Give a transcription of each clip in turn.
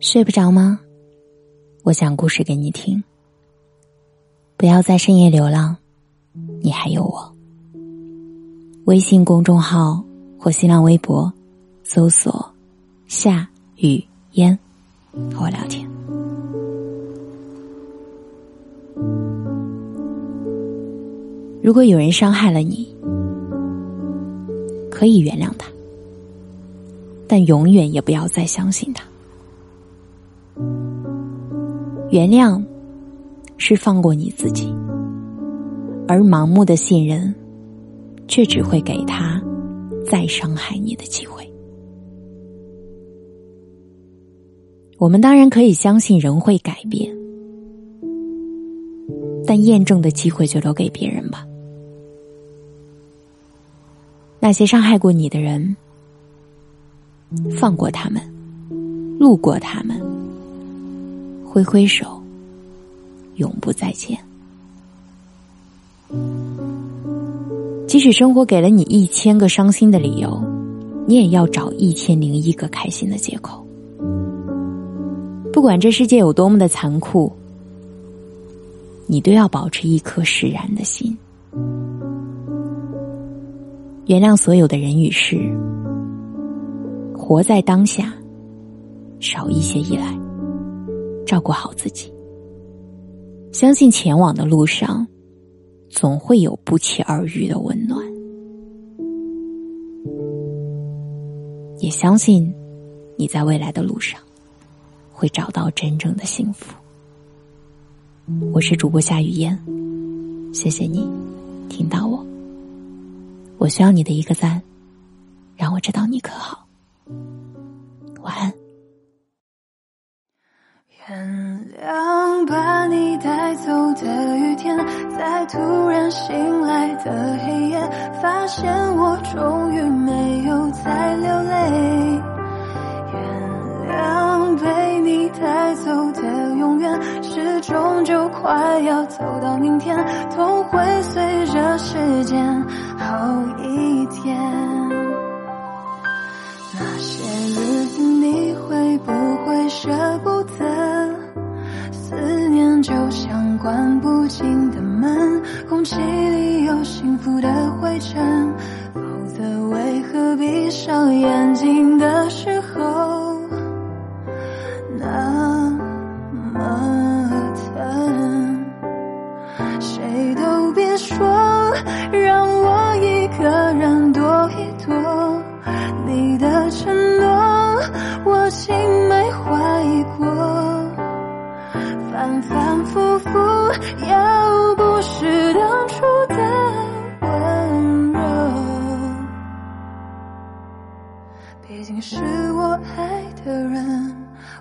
睡不着吗？我讲故事给你听。不要在深夜流浪，你还有我。微信公众号或新浪微博搜索“夏雨嫣”，和我聊天。如果有人伤害了你，可以原谅他，但永远也不要再相信他。原谅是放过你自己，而盲目的信任，却只会给他再伤害你的机会。我们当然可以相信人会改变，但验证的机会就留给别人吧。那些伤害过你的人，放过他们，路过他们，挥挥手，永不再见。即使生活给了你一千个伤心的理由，你也要找一千零一个开心的借口。不管这世界有多么的残酷，你都要保持一颗释然的心。原谅所有的人与事，活在当下，少一些依赖，照顾好自己。相信前往的路上，总会有不期而遇的温暖。也相信你在未来的路上，会找到真正的幸福。我是主播夏雨嫣，谢谢你听到我。我需要你的一个赞，让我知道你可好。晚安。原谅把你带走的雨天，在突然醒来的黑夜，发现我终于没有再流泪。原谅被你带走的永远，始终就快要走到明天，痛会随着时间。好那些日子你会不会舍不得？思念就像关不紧的门，空气里有幸福的灰尘，否则为何闭上眼睛的时候那么疼？谁都别说让我一。个人躲一躲，我竟没怀疑过，反反复复，要不是当初的温柔，毕竟是我爱的人，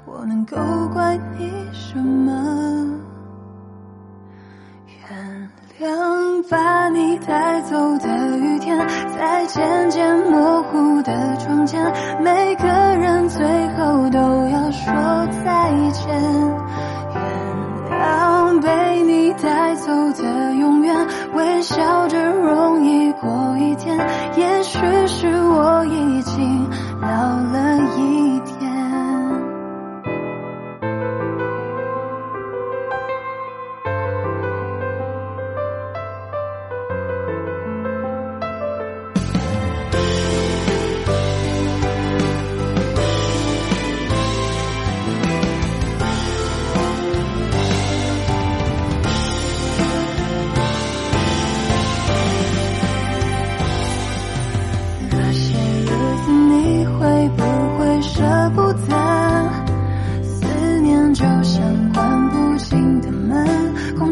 我能够怪你什么？原谅渐渐模糊的窗前，每个人最后都要说再见。原谅被你带走的永远，微笑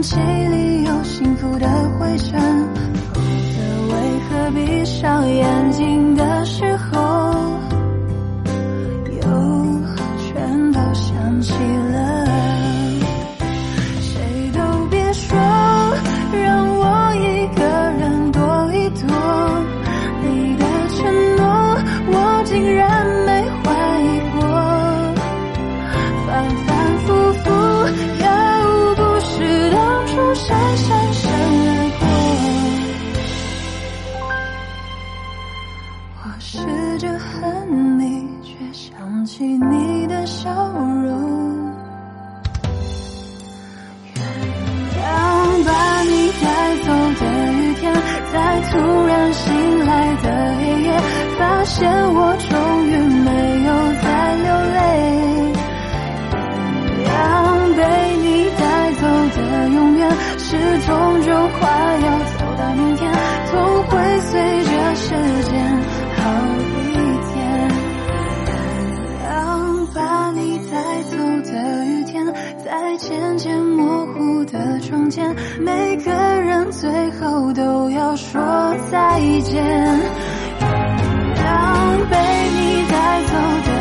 气里有幸福的灰尘，否则为何闭上眼睛的时候，起你的笑容。原谅把你带走的雨天，在突然醒来的黑夜，发现我渐渐模糊的窗前每个人最后都要说再见。原谅被你带走的